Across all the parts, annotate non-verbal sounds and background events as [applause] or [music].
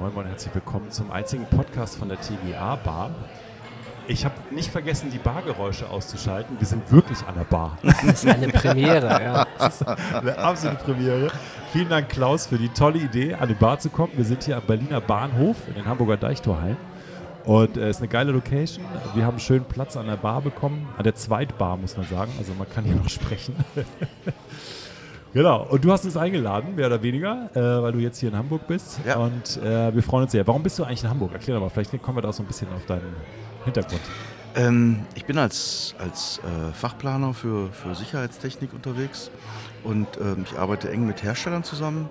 Moin Moin herzlich willkommen zum einzigen Podcast von der TGA Bar. Ich habe nicht vergessen, die Bargeräusche auszuschalten. Wir sind wirklich an der Bar. [laughs] Das ist eine Premiere, ja. Das ist eine absolute Premiere. Vielen Dank, Klaus, für die tolle Idee, an die Bar zu kommen. Wir sind hier am Berliner Bahnhof in den Hamburger Deichtorhallen. Und es äh, ist eine geile Location. Wir haben schön Platz an der Bar bekommen. An der Zweitbar, muss man sagen. Also man kann hier noch sprechen. [laughs] Genau, und du hast uns eingeladen, mehr oder weniger, äh, weil du jetzt hier in Hamburg bist. Ja. Und äh, wir freuen uns sehr. Warum bist du eigentlich in Hamburg? Erklär doch mal, vielleicht kommen wir da auch so ein bisschen auf deinen Hintergrund. Ähm, ich bin als, als äh, Fachplaner für, für Sicherheitstechnik unterwegs und ähm, ich arbeite eng mit Herstellern zusammen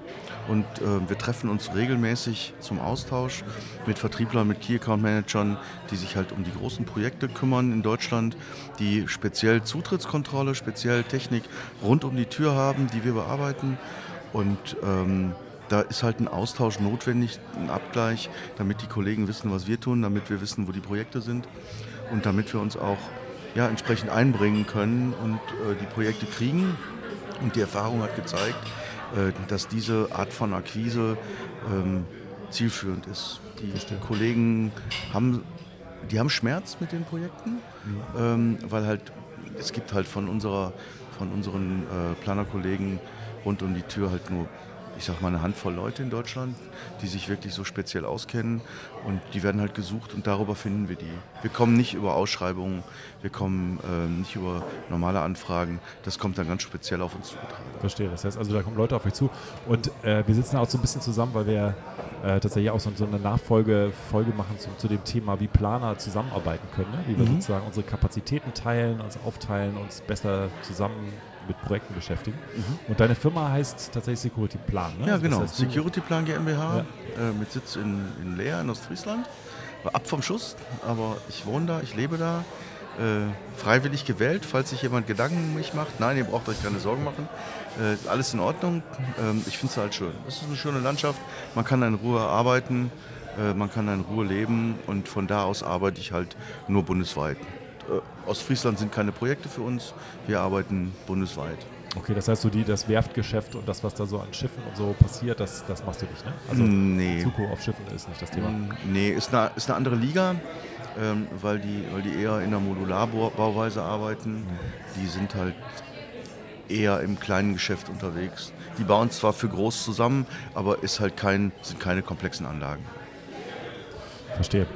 und äh, wir treffen uns regelmäßig zum Austausch mit Vertrieblern, mit Key Account Managern, die sich halt um die großen Projekte kümmern in Deutschland, die speziell Zutrittskontrolle, speziell Technik rund um die Tür haben, die wir bearbeiten und ähm, da ist halt ein Austausch notwendig, ein Abgleich, damit die Kollegen wissen, was wir tun, damit wir wissen, wo die Projekte sind und damit wir uns auch ja, entsprechend einbringen können und äh, die Projekte kriegen. Und die Erfahrung hat gezeigt, äh, dass diese Art von Akquise ähm, zielführend ist. Die Kollegen haben, die haben Schmerz mit den Projekten, ähm, weil halt es gibt halt von unserer, von unseren äh, Planerkollegen rund um die Tür halt nur ich sag mal, eine Handvoll Leute in Deutschland, die sich wirklich so speziell auskennen und die werden halt gesucht und darüber finden wir die. Wir kommen nicht über Ausschreibungen, wir kommen äh, nicht über normale Anfragen, das kommt dann ganz speziell auf uns zu. Verstehe, das heißt also, da kommen Leute auf euch zu und äh, wir sitzen auch so ein bisschen zusammen, weil wir äh, tatsächlich auch so, so eine Nachfolge Folge machen zu, zu, dem Thema, wie Planer zusammenarbeiten können, ne? wie wir mhm. sozusagen unsere Kapazitäten teilen, uns aufteilen, uns besser zusammen mit Projekten beschäftigen. Mhm. Und deine Firma heißt tatsächlich Security Plan, ne? Ja, also genau. Security Plan GmbH ja. äh, mit Sitz in, in Leer in Ostfriesland. War ab vom Schuss, aber ich wohne da, ich lebe da. Äh, freiwillig gewählt, falls sich jemand Gedanken um mich macht. Nein, ihr braucht euch keine Sorgen machen. Äh, alles in Ordnung. Ähm, ich finde es halt schön. Es ist eine schöne Landschaft. Man kann in Ruhe arbeiten, äh, man kann in Ruhe leben und von da aus arbeite ich halt nur bundesweit. Äh, Ostfriesland sind keine Projekte für uns. Wir arbeiten bundesweit. Okay, das heißt, so die, das Werftgeschäft und das, was da so an Schiffen und so passiert, das, das machst du nicht, ne? Also nee. Zuko auf Schiffen ist nicht das Thema. Mm, nee, ist eine, ist eine andere Liga, ähm, weil, die, weil die eher in der Modularbauweise arbeiten. Mhm. Die sind halt eher im kleinen Geschäft unterwegs. Die bauen zwar für groß zusammen, aber ist halt kein, sind keine komplexen Anlagen. Verstehe.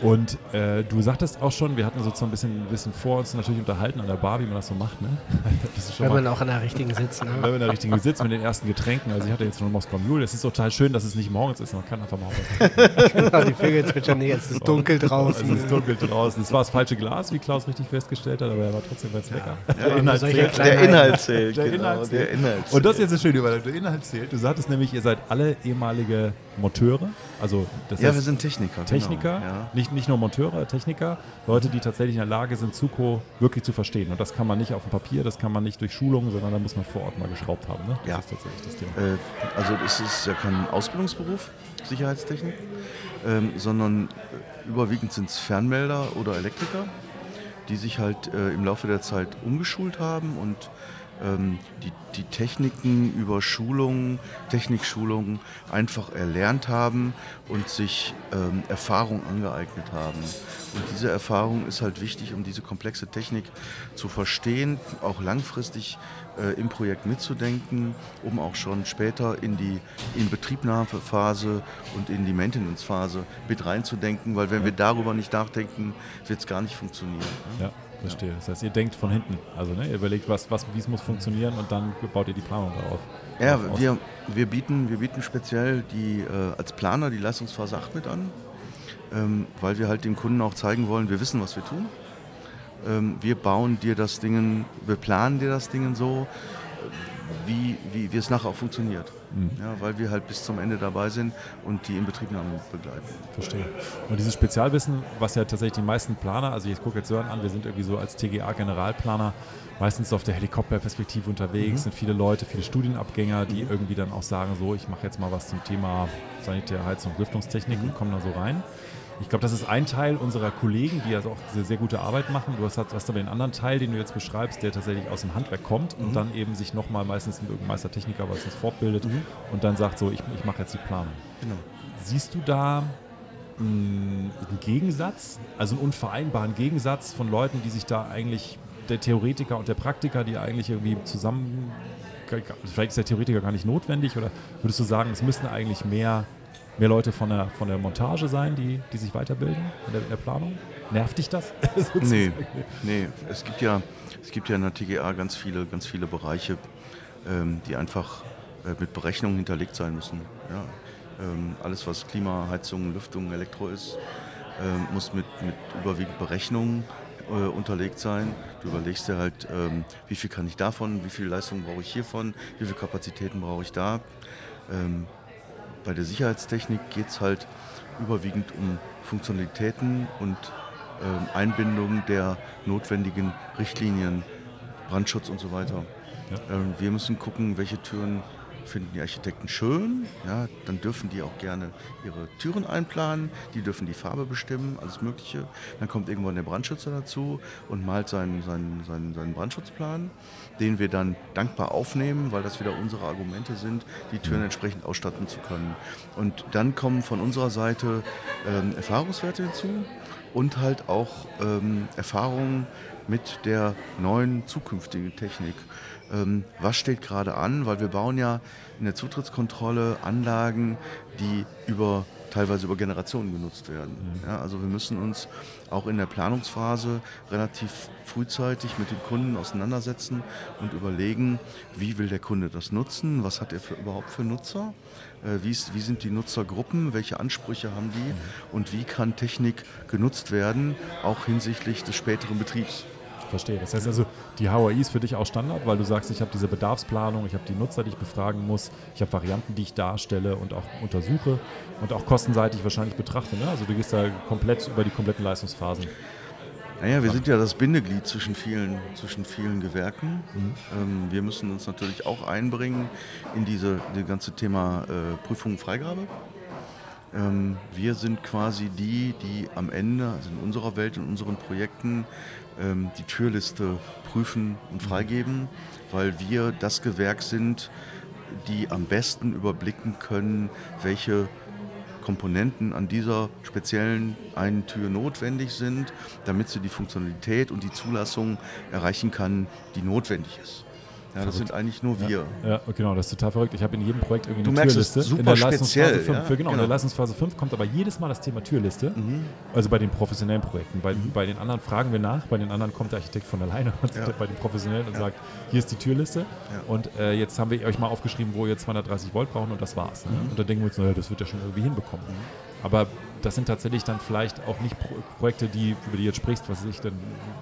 Und äh, du sagtest auch schon, wir hatten sozusagen ein bisschen, ein bisschen vor uns natürlich unterhalten an der Bar, wie man das so macht. Ne? [laughs] Wenn man auch an der richtigen sitzt. Ne? Wenn man an der richtigen sitzt mit den ersten Getränken. Also ich hatte jetzt nur Moskau Mule. Es ist total schön, dass es nicht morgens ist. Man kann einfach mal was [laughs] Genau, die Vögel zwitschern. Nee, es ist dunkel draußen. Es ist dunkel draußen. Es war das falsche Glas, wie Klaus richtig festgestellt hat, aber er war trotzdem ganz lecker. Ja, der, Inhalt zählt. der Inhalt zählt. Der, genau, Inhalt zählt. der Inhalt zählt. Und das ist jetzt eine schöne Überleitung. Der Inhalt zählt. Du sagtest nämlich, ihr seid alle ehemalige Monteure. Also das ja, wir sind Techniker. Techniker, genau, ja. nicht, nicht nur Monteure, Techniker, Leute, die tatsächlich in der Lage sind, Zuko wirklich zu verstehen. Und das kann man nicht auf dem Papier, das kann man nicht durch Schulungen, sondern da muss man vor Ort mal geschraubt haben. Ne? Das ja. ist tatsächlich das Thema. Äh, also es ist ja kein Ausbildungsberuf, Sicherheitstechnik, ähm, sondern äh, überwiegend sind es Fernmelder oder Elektriker, die sich halt äh, im Laufe der Zeit umgeschult haben und die, die Techniken über Schulungen, Technikschulungen einfach erlernt haben und sich ähm, Erfahrung angeeignet haben. Und diese Erfahrung ist halt wichtig, um diese komplexe Technik zu verstehen, auch langfristig äh, im Projekt mitzudenken, um auch schon später in die Inbetriebnahmephase und in die Maintenance-Phase mit reinzudenken, weil wenn wir darüber nicht nachdenken, wird es gar nicht funktionieren. Ne? Ja. Verstehe. Das heißt, ihr denkt von hinten. Also ne, ihr überlegt, was, was, wie es muss funktionieren und dann baut ihr die Planung darauf. Ja, wir, wir, bieten, wir bieten speziell die, äh, als Planer die Leistungsphase 8 mit an, ähm, weil wir halt dem Kunden auch zeigen wollen, wir wissen, was wir tun. Ähm, wir bauen dir das Ding, wir planen dir das Ding so, wie, wie, wie es nachher auch funktioniert. Mhm. Ja, weil wir halt bis zum Ende dabei sind und die Inbetriebnahme begleiten. Verstehe. Und dieses Spezialwissen, was ja tatsächlich die meisten Planer, also ich gucke jetzt Sören an, wir sind irgendwie so als TGA-Generalplaner meistens auf der Helikopterperspektive unterwegs, mhm. sind viele Leute, viele Studienabgänger, die mhm. irgendwie dann auch sagen, so, ich mache jetzt mal was zum Thema Sanitär, Heizung, Lüftungstechnik mhm. und kommen da so rein. Ich glaube, das ist ein Teil unserer Kollegen, die also auch sehr, sehr gute Arbeit machen. Du hast, hast aber den anderen Teil, den du jetzt beschreibst, der tatsächlich aus dem Handwerk kommt und dann eben sich nochmal meistens mit irgendeinem Meistertechniker meistens fortbildet und dann sagt so, ich, ich mache jetzt die Planung. Genau. Siehst du da mh, einen Gegensatz, also einen unvereinbaren Gegensatz von Leuten, die sich da eigentlich, der Theoretiker und der Praktiker, die eigentlich irgendwie zusammen, vielleicht ist der Theoretiker gar nicht notwendig oder würdest du sagen, es müssten eigentlich mehr, mehr Leute von der, von der Montage sein, die, die sich weiterbilden in der, in der Planung? Nervt dich das? [laughs] Nee, nee. Es gibt ja, es gibt ja in der TGA ganz viele, ganz viele Bereiche, ähm, die einfach äh, mit Berechnungen hinterlegt sein müssen. Ja. Ähm, alles, was Klima, Heizung, Lüftung, Elektro ist, ähm, muss mit, mit überwiegend Berechnungen äh, unterlegt sein. Du überlegst dir halt, ähm, wie viel kann ich davon, wie viel Leistung brauche ich hiervon, wie viele Kapazitäten brauche ich da. Bei der Sicherheitstechnik geht es halt überwiegend um Funktionalitäten und ähm, Einbindung der notwendigen Richtlinien, Brandschutz und so weiter. Ja. Ähm, wir müssen gucken, welche Türen finden die Architekten schön. Ja, dann dürfen die auch gerne ihre Türen einplanen, die dürfen die Farbe bestimmen, alles Mögliche. Dann kommt irgendwann der Brandschützer dazu und malt seinen, seinen, seinen, seinen Brandschutzplan, den wir dann dankbar aufnehmen, weil das wieder unsere Argumente sind, die Türen entsprechend ausstatten zu können. Und dann kommen von unserer Seite ähm, Erfahrungswerte hinzu und halt auch ähm, Erfahrungen mit der neuen zukünftigen Technik. Ähm, was steht gerade an? Weil wir bauen ja in der Zutrittskontrolle Anlagen, die über teilweise über Generationen genutzt werden. Ja, also wir müssen uns auch in der Planungsphase relativ frühzeitig mit dem Kunden auseinandersetzen und überlegen, wie will der Kunde das nutzen, was hat er für, überhaupt für Nutzer, äh, wie, ist, wie sind die Nutzergruppen, welche Ansprüche haben die und wie kann Technik genutzt werden, auch hinsichtlich des späteren Betriebs. Verstehe. Das heißt also, die HOI ist für dich auch Standard, weil du sagst, ich habe diese Bedarfsplanung, ich habe die Nutzer, die ich befragen muss, ich habe Varianten, die ich darstelle und auch untersuche und auch kostenseitig wahrscheinlich betrachte. Ne? Also du gehst da komplett über die kompletten Leistungsphasen. Naja, wir sind ja das Bindeglied zwischen vielen, zwischen vielen Gewerken. Ähm, wir müssen uns natürlich auch einbringen in diese, die ganze Thema äh, Prüfung und Freigabe. Ähm, wir sind quasi die, die am Ende, also in unserer Welt, in unseren Projekten, ähm, die Türliste prüfen und freigeben, weil wir das Gewerk sind, die am besten überblicken können, welche Komponenten an dieser speziellen einen Tür notwendig sind, damit sie die Funktionalität und die Zulassung erreichen kann, die notwendig ist. Ja, das sind eigentlich nur wir. Ja, genau, das ist total verrückt. Ich habe in jedem Projekt irgendwie Du eine merkst Türliste. super in der speziell, Leistungsphase 5, ja, für, genau, in der genau. Leistungsphase 5 kommt aber jedes Mal das Thema Türliste. Also bei den professionellen Projekten. Bei, bei den anderen fragen wir nach, bei den anderen kommt der Architekt von alleine und Ja. bei den professionellen und sagt, hier ist die Türliste. Und äh, jetzt haben wir euch mal aufgeschrieben, wo ihr 230 Volt brauchen und das war's. Ne? Und dann denken wir uns, naja, das wird ja schon irgendwie hinbekommen. Aber das sind tatsächlich dann vielleicht auch nicht Pro Projekte, die, über die du jetzt sprichst, was weiß ich, dann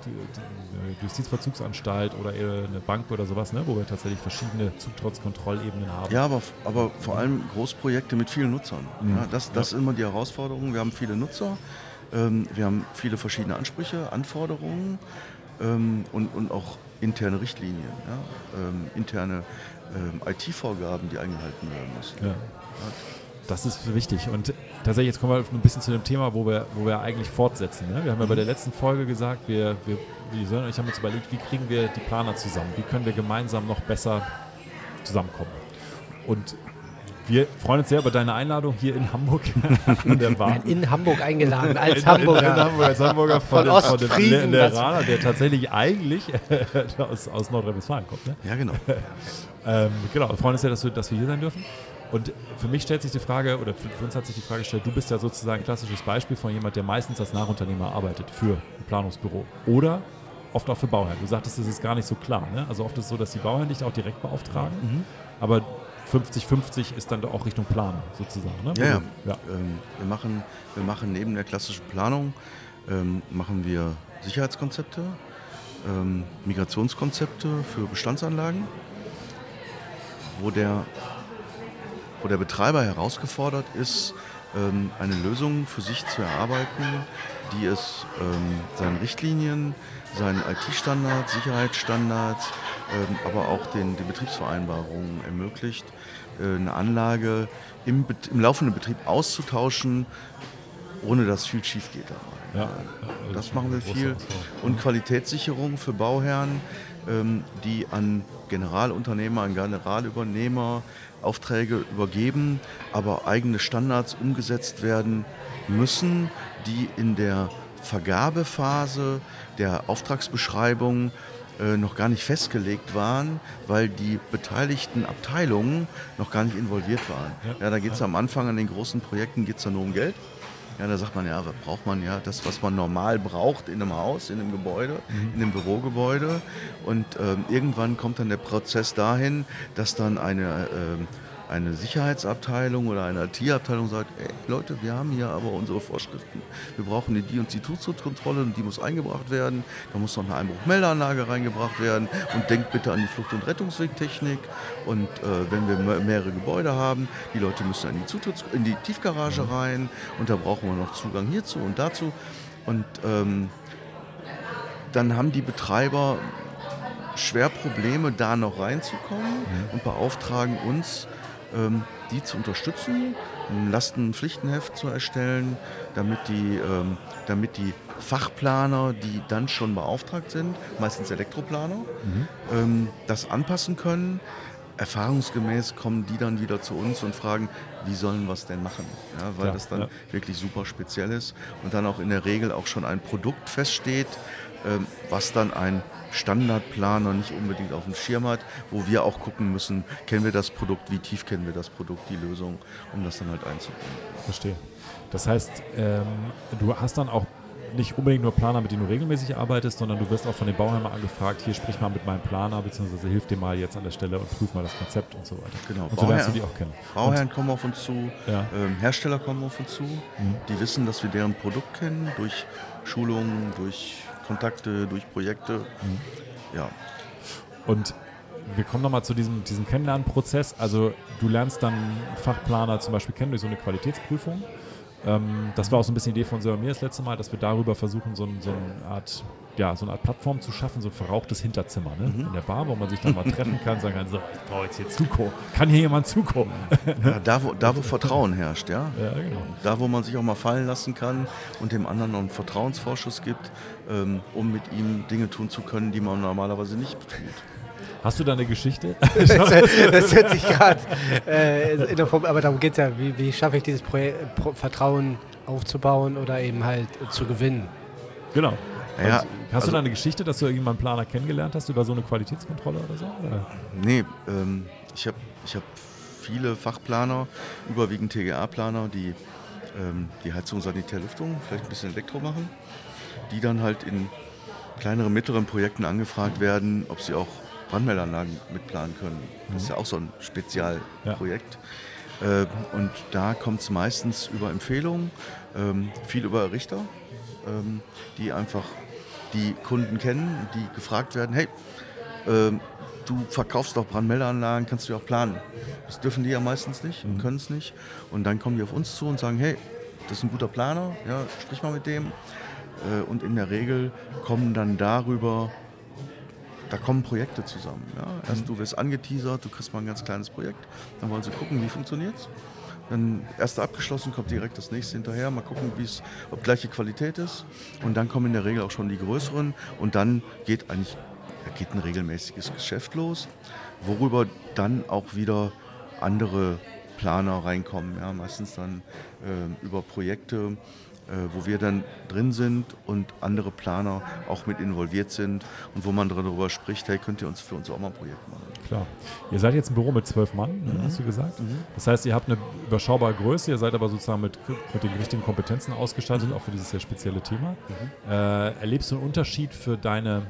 die, die, die Justizvollzugsanstalt oder eher eine Bank oder sowas, ne? wo wir tatsächlich verschiedene Zutrittskontrollebenen haben. Ja, aber, aber vor allem Großprojekte mit vielen Nutzern. Mhm. Ja, das das ist immer die Herausforderung. Wir haben viele Nutzer, ähm, wir haben viele verschiedene Ansprüche, Anforderungen ähm, und, und auch interne Richtlinien, ja, ähm, interne ähm, IT-Vorgaben, die eingehalten werden müssen. Das ist wichtig. Und tatsächlich, jetzt kommen wir ein bisschen zu dem Thema, wo wir, wo wir eigentlich fortsetzen. Ne? Wir haben ja bei der letzten Folge gesagt, wir, wir, wir ich haben uns überlegt, wie kriegen wir die Planer zusammen? Wie können wir gemeinsam noch besser zusammenkommen? Und wir freuen uns sehr über deine Einladung hier in Hamburg [laughs] an der Bar. In Hamburg eingeladen, [laughs] als In, in Hamburger. Hamburg, als Hamburger Von dem- Ostfriesen, dem Le- das- Leraner, der tatsächlich eigentlich [laughs] aus, aus Nordrhein-Westfalen kommt. Ne? Ja, genau. Ähm, genau, wir freuen uns sehr, dass, wir- dass wir hier sein dürfen. Und für mich stellt sich die Frage, oder für, uns hat sich die Frage gestellt, du bist ja sozusagen ein klassisches Beispiel von jemand, der meistens als Nachunternehmer arbeitet für ein Planungsbüro. Oder oft auch für Bauherren. Du sagtest, das ist gar nicht so klar. Ne? Also oft ist es so, dass die Bauherren dich auch direkt beauftragen. Aber 50-50 ist dann doch auch Richtung Planer sozusagen. Ne? Ja, ja. ja. Ähm, wir, machen, wir machen neben der klassischen Planung ähm, machen wir Sicherheitskonzepte, ähm, Migrationskonzepte für Bestandsanlagen, wo der, wo der Betreiber herausgefordert ist, ähm, eine Lösung für sich zu erarbeiten, die es ähm, seinen Richtlinien, seinen IT-Standards, Sicherheitsstandards, ähm, aber auch den, den Betriebsvereinbarungen ermöglicht, äh, eine Anlage im, im laufenden Betrieb auszutauschen, ohne dass viel schief geht dabei. Ja, das machen wir viel. Und Qualitätssicherung für Bauherren, die an Generalunternehmer, an Generalübernehmer Aufträge übergeben, aber eigene Standards umgesetzt werden müssen, die in der Vergabephase der Auftragsbeschreibung äh, noch gar nicht festgelegt waren, weil die beteiligten Abteilungen noch gar nicht involviert waren. Ja, da geht es am Anfang an den großen Projekten geht's ja nur um Geld. Ja, da sagt man ja, was braucht man ja? Das, was man normal braucht in einem Haus, in einem Gebäude, mhm. in einem Bürogebäude. Und ähm, irgendwann kommt dann der Prozess dahin, dass dann eine ähm, eine Sicherheitsabteilung oder eine IT-Abteilung sagt, ey, Leute, wir haben hier aber unsere Vorschriften. Wir brauchen die, die und die Zutrittskontrolle und die muss eingebracht werden. Da muss noch eine Einbruchmeldeanlage reingebracht werden. Und denkt bitte an die Flucht- und Rettungswegtechnik. Und äh, wenn wir mehrere Gebäude haben, die Leute müssen in die, Zutritts in die Tiefgarage rein und da brauchen wir noch Zugang hierzu und dazu. Und ähm, dann haben die Betreiber schwer Probleme, da noch reinzukommen mhm. und beauftragen uns, ähm, die zu unterstützen, ein Lastenpflichtenheft zu erstellen, damit die, ähm, damit die Fachplaner, die dann schon beauftragt sind, meistens Elektroplaner, mhm. ähm, das anpassen können. Erfahrungsgemäß kommen die dann wieder zu uns und fragen, wie sollen wir es denn machen? Ja, weil ja, das dann ja. wirklich super speziell ist und dann auch in der Regel auch schon ein Produkt feststeht, was dann ein Standardplaner nicht unbedingt auf dem Schirm hat, wo wir auch gucken müssen, kennen wir das Produkt, wie tief kennen wir das Produkt, die Lösung, um das dann halt einzubringen. Verstehe. Das heißt, ähm, du hast dann auch nicht unbedingt nur Planer, mit denen du regelmäßig arbeitest, sondern du wirst auch von den Bauherren angefragt, hier sprich mal mit meinem Planer, beziehungsweise hilf dir mal jetzt an der Stelle und prüf mal das Konzept und so weiter. Genau. Und so lernst du die auch kennen. Bauherren und, kommen auf uns zu, ja. ähm, Hersteller kommen auf uns zu, mhm. die wissen, dass wir deren Produkt kennen, durch Schulungen, durch Kontakte, durch Projekte. Mhm. Ja. Und wir kommen nochmal zu diesem, diesem Kennenlernprozess. Also du lernst dann Fachplaner zum Beispiel kennen durch so eine Qualitätsprüfung. Ähm, das war auch so ein bisschen die Idee von Sir mir das letzte Mal, dass wir darüber versuchen, so, ein, so eine Art ja, so eine Art Plattform zu schaffen, so ein verrauchtes Hinterzimmer ne? Mhm. in der Bar, wo man sich dann mal treffen kann, sagen kann, so, ich brauche jetzt hier Zuko. Kann hier jemand Zuko? Ja, da, wo, da, wo Vertrauen herrscht, ja. ja genau. Da, wo man sich auch mal fallen lassen kann und dem anderen noch einen Vertrauensvorschuss gibt, ähm, um mit ihm Dinge tun zu können, die man normalerweise nicht tut. Hast du da eine Geschichte? [laughs] das, das hört sich gerade äh, in der Form, aber darum geht es ja, wie, wie schaffe ich dieses Projekt, Pro Vertrauen aufzubauen oder eben halt zu gewinnen? Genau. Ja, hast also, du da eine Geschichte, dass du irgendwann einen Planer kennengelernt hast über so eine Qualitätskontrolle oder so? Oder? Nee, ähm, ich habe ich hab viele Fachplaner, überwiegend TGA-Planer, die ähm, die Heizung, Sanitär, Lüftung, vielleicht ein bisschen Elektro machen, die dann halt in kleineren, mittleren Projekten angefragt werden, ob sie auch Brandmeldanlagen mitplanen können. Das ist mhm. ja auch so ein Spezialprojekt. Ja. Äh, und da kommt es meistens über Empfehlungen, ähm, viel über Richter, ähm, die einfach die Kunden kennen, die gefragt werden, hey, äh, du verkaufst doch Brandmeldeanlagen, kannst du ja auch planen. Das dürfen die ja meistens nicht und mhm. können es nicht. Und dann kommen die auf uns zu und sagen, hey, das ist ein guter Planer, ja, sprich mal mit dem. Äh, und in der Regel kommen dann darüber, da kommen Projekte zusammen. Ja. Erst du wirst angeteasert, du kriegst mal ein ganz kleines Projekt, dann wollen sie gucken, wie funktioniert es. Dann erste abgeschlossen, kommt direkt das nächste hinterher. Mal gucken, ob gleiche Qualität ist. Und dann kommen in der Regel auch schon die größeren. Und dann geht eigentlich geht ein regelmäßiges Geschäft los, worüber dann auch wieder andere Planer reinkommen. Ja, meistens dann äh, über Projekte, wo wir dann drin sind und andere Planer auch mit involviert sind und wo man darüber spricht, hey, könnt ihr uns für uns auch mal ein Projekt machen. Klar. Ihr seid jetzt ein Büro mit zwölf Mann, ne, mhm. hast du gesagt. Mhm. Das heißt, ihr habt eine überschaubare Größe, ihr seid aber sozusagen mit, mit den richtigen Kompetenzen ausgestattet, auch für dieses sehr spezielle Thema. Mhm. Äh, erlebst du einen Unterschied für deine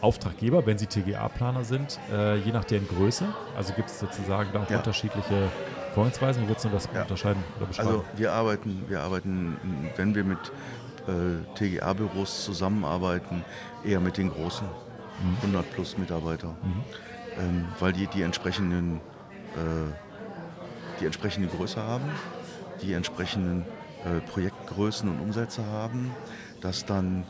Auftraggeber, wenn sie TGA-Planer sind, äh, je nach deren Größe? Also gibt es sozusagen da auch ja. unterschiedliche Vorgehensweisen? Wie würdest du das ja. unterscheiden? Also wir arbeiten, wir arbeiten, wenn wir mit äh, TGA-Büros zusammenarbeiten, eher mit den großen, mhm. 100 plus Mitarbeiter, mhm. ähm, weil die die entsprechenden, äh, die entsprechende Größe haben, die entsprechenden äh, Projektgrößen und Umsätze haben, dass dann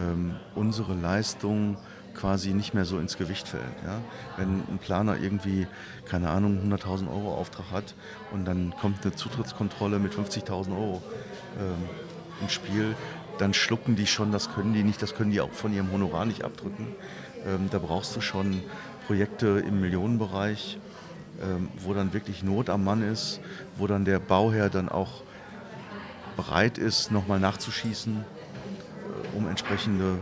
ähm, unsere Leistung quasi nicht mehr so ins Gewicht fällt. Ja? Wenn ein Planer irgendwie, keine Ahnung, 100.000 Euro Auftrag hat und dann kommt eine Zutrittskontrolle mit 50.000 Euro, ähm, ins Spiel, dann schlucken die schon, das können die nicht, das können die auch von ihrem Honorar nicht abdrücken. Ähm, da brauchst du schon Projekte im Millionenbereich, ähm, wo dann wirklich Not am Mann ist, wo dann der Bauherr dann auch bereit ist, nochmal nachzuschießen, äh, um entsprechende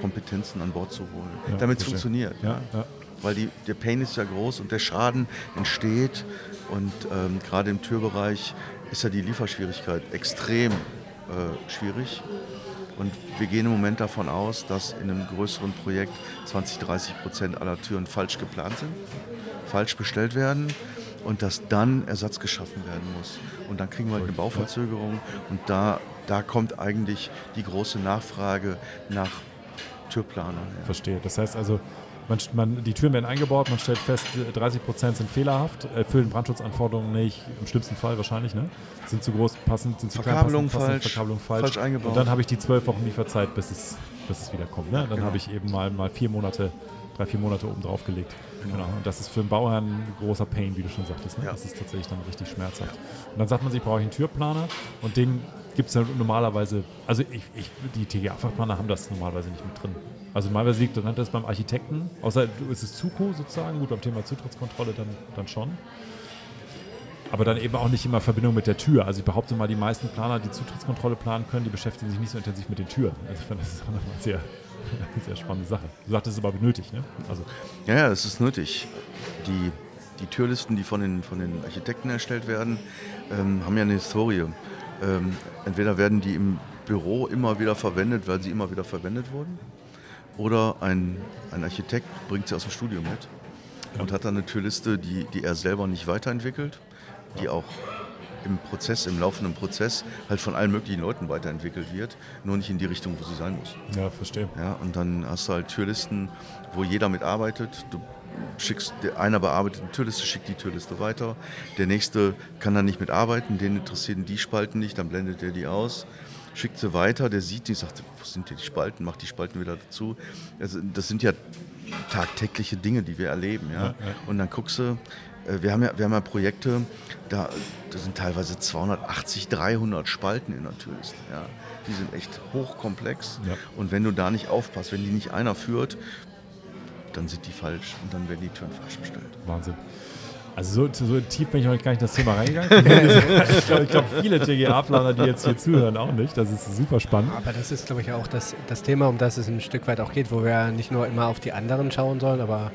Kompetenzen an Bord zu holen, Ja, damit es funktioniert. Ja, ja. Weil die, der Pain ist ja groß und der Schaden entsteht. Und ähm, gerade im Türbereich ist ja die Lieferschwierigkeit extrem äh, schwierig. Und wir gehen im Moment davon aus, dass in einem größeren Projekt 20, 30 Prozent aller Türen falsch geplant sind, falsch bestellt werden und dass dann Ersatz geschaffen werden muss. Und dann kriegen wir eine Bauverzögerung und da, da kommt eigentlich die große Nachfrage nach Türplanern. her. Verstehe. Das heißt also, man, man, die Türen werden eingebaut, man stellt fest, äh, 30 Prozent sind fehlerhaft, erfüllen Brandschutzanforderungen nicht, im schlimmsten Fall wahrscheinlich, ne? Sind zu groß passend, sind zu klein Verkabelung passend, passend, falsch, Verkabelung falsch. falsch eingebaut. Und dann habe ich die zwölf Wochen Lieferzeit, bis es, bis es wieder kommt. Ne? Dann Genau. habe ich eben mal, mal vier Monate, drei, vier Monate oben drauf gelegt. Genau. Und das ist für einen Bauherrn ein großer Pain, wie du schon sagtest. Ne? Ja. Das ist tatsächlich dann richtig schmerzhaft. Und dann sagt man sich, brauche ich einen Türplaner und den gibt es ja normalerweise, also ich, ich, die TGA-Fachplaner haben das normalerweise nicht mit drin. Also normalerweise liegt dann das beim Architekten, außer du- ist es Zuko sozusagen, gut, beim Thema Zutrittskontrolle dann, dann schon. Aber dann eben auch nicht immer in Verbindung mit der Tür. Also ich behaupte mal, die meisten Planer, die Zutrittskontrolle planen können, die beschäftigen sich nicht so intensiv mit den Türen. Also ich finde, das ist [laughs] auch eine sehr, [laughs] sehr spannende Sache. Du sagtest, es ist aber nötig, ne? Also Ja, ja, das ist nötig. Die, die Türlisten, die von den, von den Architekten erstellt werden, ähm, haben ja eine Historie. Ähm, entweder werden die im Büro immer wieder verwendet, weil sie immer wieder verwendet wurden, oder ein, ein Architekt bringt sie aus dem Studio mit und hat dann eine Türliste, die, die er selber nicht weiterentwickelt, die auch im Prozess, im laufenden Prozess halt von allen möglichen Leuten weiterentwickelt wird, nur nicht in die Richtung, wo sie sein muss. ja, verstehe. Ja, und dann hast du halt Türlisten, wo jeder mitarbeitet. Du schickst, einer bearbeitet eine Türliste, schickt die Türliste weiter. Der nächste kann dann nicht mitarbeiten, den interessieren die Spalten nicht, dann blendet er die aus, schickt sie weiter, der sieht die, sagt, wo sind denn die Spalten, macht die Spalten wieder dazu. Also, das sind ja tagtägliche Dinge, die wir erleben. Ja? Ja, ja. Und dann guckst du, wir haben ja, wir haben ja Projekte, da, da sind teilweise 280, 300 Spalten in der Türliste. Ja? Die sind echt hochkomplex. Ja. Und wenn du da nicht aufpasst, wenn die nicht einer führt, dann sind die falsch und dann werden die Türen falsch bestellt. Wahnsinn. Also so, so tief bin ich noch gar nicht in das Thema reingegangen. [laughs] ich glaube, glaub, viele TGA-Planer, die jetzt hier zuhören, auch nicht. Das ist super spannend. Aber das ist, glaube ich, auch das, das Thema, um das es ein Stück weit auch geht, wo wir ja nicht nur immer auf die anderen schauen sollen, aber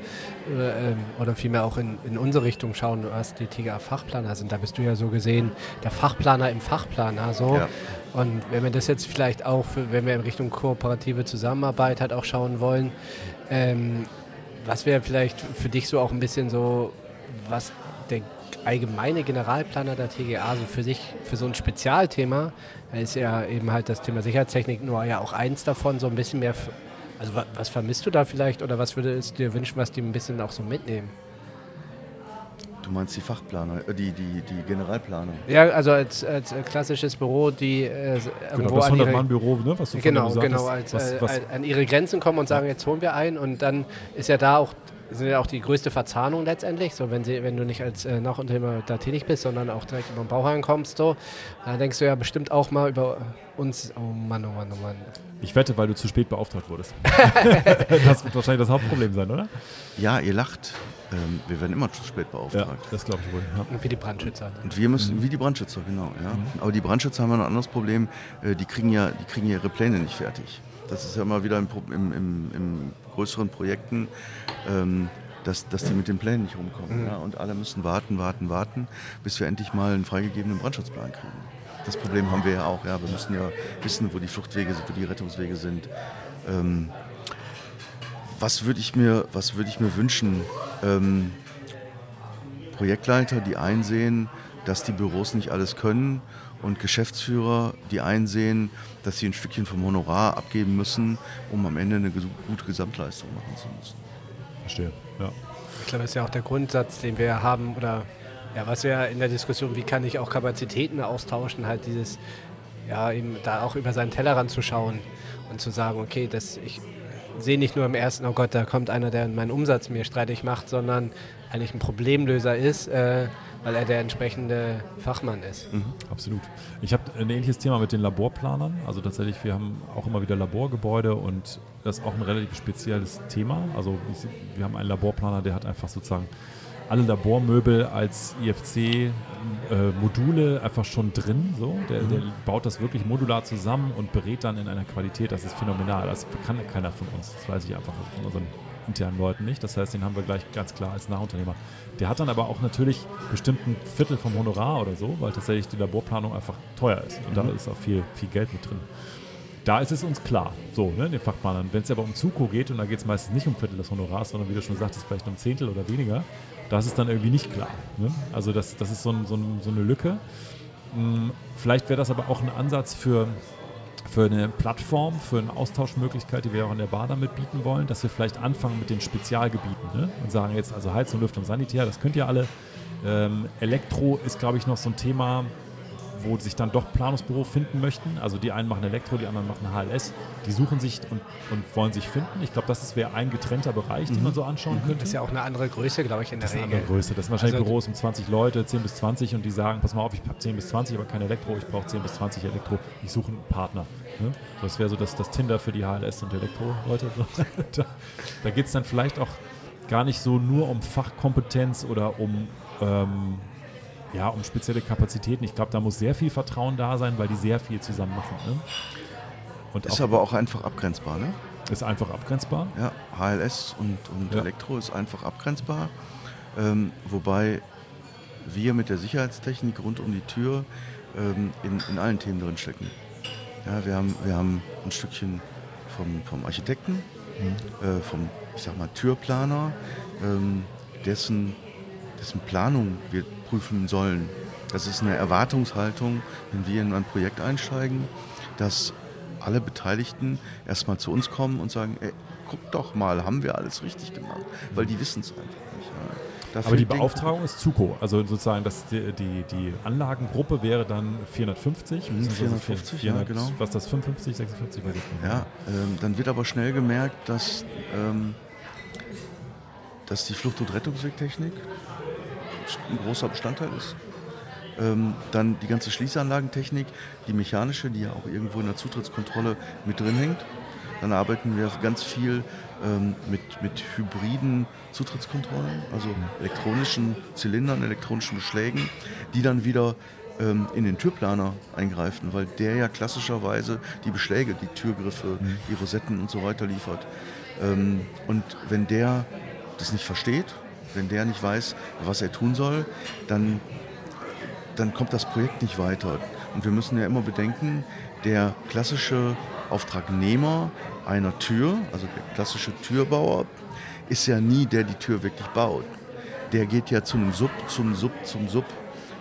äh, ähm, oder vielmehr auch in, in unsere Richtung schauen, was die TGA-Fachplaner sind. Da bist du ja so gesehen der Fachplaner im Fachplaner. So. Ja. Und wenn wir das jetzt vielleicht auch, für, wenn wir in Richtung kooperative Zusammenarbeit halt auch schauen wollen, ähm, was wäre vielleicht für dich so auch ein bisschen so, was der allgemeine Generalplaner der TGA so für sich, für so ein Spezialthema, da ist ja eben halt das Thema Sicherheitstechnik nur ja auch eins davon, so ein bisschen mehr, also wa- was vermisst du da vielleicht oder was würdest du dir wünschen, was die ein bisschen auch so mitnehmen? Du meinst die Fachplaner, äh, die, die, die Generalplaner. Ja, also als, als äh, klassisches Büro, die äh, Genau, das an ihre, 100-Mann-Büro, ne, was du Genau, genau, hast, als, was, äh, was, als- an ihre Grenzen kommen und sagen, jetzt holen wir ein und dann ist ja da auch sind ja auch die größte Verzahnung letztendlich, so wenn sie, wenn du nicht als äh, Nachunternehmer da tätig bist, sondern auch direkt über den Bauherrn kommst, so, da denkst du ja bestimmt auch mal über uns, oh Mann, oh Mann, oh Mann. ich wette, weil du zu spät beauftragt wurdest. [laughs] das wird wahrscheinlich das Hauptproblem sein, oder? Ja, ihr lacht. Ähm, wir werden immer zu spät Ja, beauftragt. das glaube ich wohl. Ja. Und wie die Brandschützer. Und wir müssen, wie die Brandschützer, genau. Ja. Aber die Brandschützer haben ja noch ein anderes Problem. Äh, die, kriegen ja, die kriegen ja ihre Pläne nicht fertig. Das ist ja immer wieder im, Pro- im, im, im größeren Projekten, ähm, dass, dass die mit den Plänen nicht rumkommen. Ja. Und alle müssen warten, warten, warten, bis wir endlich mal einen freigegebenen Brandschutzplan kriegen. Das Problem haben wir ja auch. Ja. Wir müssen ja wissen, wo die Fluchtwege sind, wo die Rettungswege sind. Ähm, was würde ich, mir- was würd ich mir wünschen? Ähm, Projektleiter, die einsehen, dass die Büros nicht alles können und Geschäftsführer, die einsehen, dass sie ein Stückchen vom Honorar abgeben müssen, um am Ende eine gute Gesamtleistung machen zu müssen. Verstehe. Ja. Ich glaube, das ist ja auch der Grundsatz, den wir haben oder ja, was wir in der Diskussion, wie kann ich auch Kapazitäten austauschen, halt dieses, ja, eben da auch über seinen Tellerrand zu schauen und zu sagen, okay, das, ich, sehe nicht nur im ersten, oh Gott, da kommt einer, der meinen Umsatz mir streitig macht, sondern eigentlich ein Problemlöser ist, äh, weil er der entsprechende Fachmann ist. Mhm, absolut. Ich habe ein ähnliches Thema mit den Laborplanern. Also tatsächlich, wir haben auch immer wieder Laborgebäude und das ist auch ein relativ spezielles Thema. Also wir haben einen Laborplaner, der hat einfach sozusagen alle Labormöbel als IFC-Module äh, einfach schon drin. So. Der, mhm. der, baut das wirklich modular zusammen und berät dann in einer Qualität, das ist phänomenal. Das kann keiner von uns. Das weiß ich einfach von unseren internen Leuten nicht. Das heißt, den haben wir gleich ganz klar als Nachunternehmer. Der hat dann aber auch natürlich bestimmt ein Viertel vom Honorar oder so, weil tatsächlich die Laborplanung einfach teuer ist. Und mhm. da ist auch viel, viel Geld mit drin. Da ist es uns klar, so, ne, den Fachplanern. Wenn es aber um Zuko geht, und da geht es meistens nicht um Viertel des Honorars, sondern wie du schon sagtest, vielleicht um Zehntel oder weniger, das ist dann irgendwie nicht klar. Ne? Also das, das ist so, ein, so, ein, so eine Lücke. Hm, vielleicht wäre das aber auch ein Ansatz für, für eine Plattform, für eine Austauschmöglichkeit, die wir auch in der Bar damit bieten wollen, dass wir vielleicht anfangen mit den Spezialgebieten ne? und sagen jetzt also Heizung, Lüftung, Sanitär, das könnt ihr alle. Ähm, Elektro ist, glaube ich, noch so ein Thema, wo sich dann doch Planungsbüro finden möchten. Also die einen machen Elektro, die anderen machen HLS. Die suchen sich und, und wollen sich finden. Ich glaube, das wäre ein getrennter Bereich, mhm. den man so anschauen mhm. könnte. Das ist ja auch eine andere Größe, glaube ich, in der das Regel. Ist eine andere Größe. Das sind wahrscheinlich also Büros um 20 Leute, 10 bis 20 und die sagen, pass mal auf, ich habe 10 bis 20, aber kein Elektro, ich brauche 10 bis 20 Elektro. Ich suche einen Partner. Ne? Das wäre so das, das Tinder für die HLS und Elektro-Leute. [laughs] da da geht es dann vielleicht auch gar nicht so nur um Fachkompetenz oder um ähm, ja, um spezielle Kapazitäten. Ich glaube, da muss sehr viel Vertrauen da sein, weil die sehr viel zusammen machen. Ne? Und ist auch, aber auch einfach abgrenzbar, ne? Ist einfach abgrenzbar. Ja, HLS und, und ja. Elektro ist einfach abgrenzbar. Ähm, wobei wir mit der Sicherheitstechnik rund um die Tür ähm, in, in allen Themen drin stecken. Ja, wir, haben, wir haben ein Stückchen vom, vom Architekten, mhm. äh, vom, ich sag mal, Türplaner, ähm, dessen, dessen Planung wir prüfen sollen. Das ist eine Erwartungshaltung, wenn wir in ein Projekt einsteigen, dass alle Beteiligten erstmal zu uns kommen und sagen, ey, guck doch mal, haben wir alles richtig gemacht? Weil die wissen es einfach nicht. Ja. Aber die Beauftragung ist ZUKO, also sozusagen dass die, die, die Anlagengruppe wäre dann 450. 450, 400, ja, genau. Was das, 55, 56? Weiß ich Ja, ähm, dann wird aber schnell gemerkt, dass, ähm, dass die Flucht- und Rettungswegtechnik ein großer Bestandteil ist. Ähm, dann die ganze Schließanlagentechnik, die mechanische, die ja auch irgendwo in der Zutrittskontrolle mit drin hängt. Dann arbeiten wir ganz viel ähm, mit, mit hybriden Zutrittskontrollen, also elektronischen Zylindern, elektronischen Beschlägen, die dann wieder ähm, in den Türplaner eingreifen, weil der ja klassischerweise die Beschläge, die Türgriffe, mhm. die Rosetten und so weiter liefert. Ähm, und wenn der das nicht versteht wenn der nicht weiß, was er tun soll, dann, dann kommt das Projekt nicht weiter. Und wir müssen ja immer bedenken, der klassische Auftragnehmer einer Tür, also der klassische Türbauer, ist ja nie der, die Tür wirklich baut. Der geht ja zu einem Sub, zum Sub, zum Sub,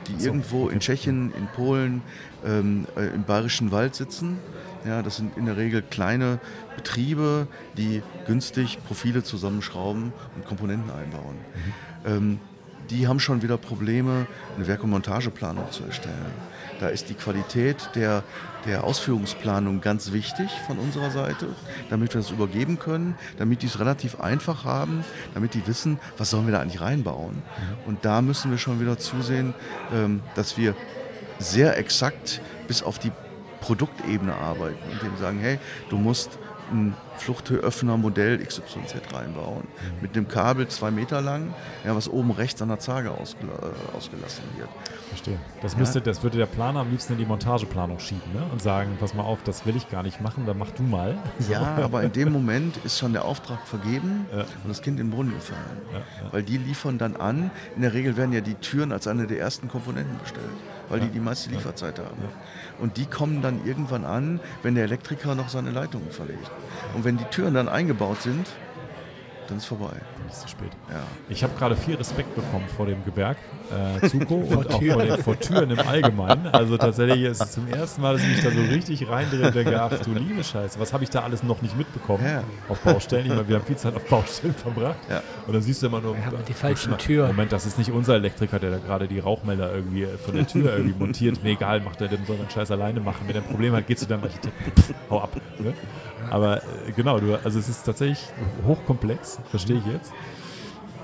die so. irgendwo in Tschechien, in Polen, ähm, äh, im Bayerischen Wald sitzen ja, das sind in der Regel kleine Betriebe, die günstig Profile zusammenschrauben und Komponenten einbauen. Mhm. Ähm, die haben schon wieder Probleme, eine Werk- und Montageplanung zu erstellen. Da ist die Qualität der, der Ausführungsplanung ganz wichtig von unserer Seite, damit wir das übergeben können, damit die es relativ einfach haben, damit die wissen, was sollen wir da eigentlich reinbauen. Mhm. Und da müssen wir schon wieder zusehen, ähm, dass wir sehr exakt bis auf die Produktebene arbeiten und dem sagen, hey, du musst ein Fluchthööffner Modell XYZ reinbauen. Mhm. Mit einem Kabel zwei Meter lang, ja, was oben rechts an der Zage ausgel äh, ausgelassen wird. Verstehe. Das, müsste, ja. das würde der Planer am liebsten in die Montageplanung schieben ne? und sagen, pass mal auf, das will ich gar nicht machen, dann mach du mal. [laughs] Ja, aber in dem Moment ist schon der Auftrag vergeben ja. und das Kind in den Brunnen gefallen. Ja, Weil die liefern dann an, in der Regel werden ja die Türen als eine der ersten Komponenten bestellt, weil die die meiste Lieferzeit haben. Und die kommen dann irgendwann an, wenn der Elektriker noch seine Leitungen verlegt. Und wenn die Türen dann eingebaut sind, dann ist vorbei. Nicht zu spät. Ja. Ich habe gerade viel Respekt bekommen vor dem Gewerk äh, Zuko [laughs] und auch vor, den, vor Türen im Allgemeinen. Also tatsächlich ist es zum ersten Mal, dass ich mich da so richtig reindrehe und denke, ach du liebe Scheiße, was habe ich da alles noch nicht mitbekommen Ja. auf Baustellen? Ich meine, wir haben viel Zeit auf Baustellen verbracht. Ja. Und dann siehst du immer nur, Wir haben die falschen Moment, Türen. Moment, das ist nicht unser Elektriker, der da gerade die Rauchmelder irgendwie von der Tür irgendwie montiert. Nee, egal, macht er, der soll den Scheiß alleine machen. Wenn er ein Problem hat, geht zu deinem Architekten. Pff, hau ab. Ne? Aber äh, genau, du, also es ist tatsächlich hochkomplex, verstehe ich jetzt.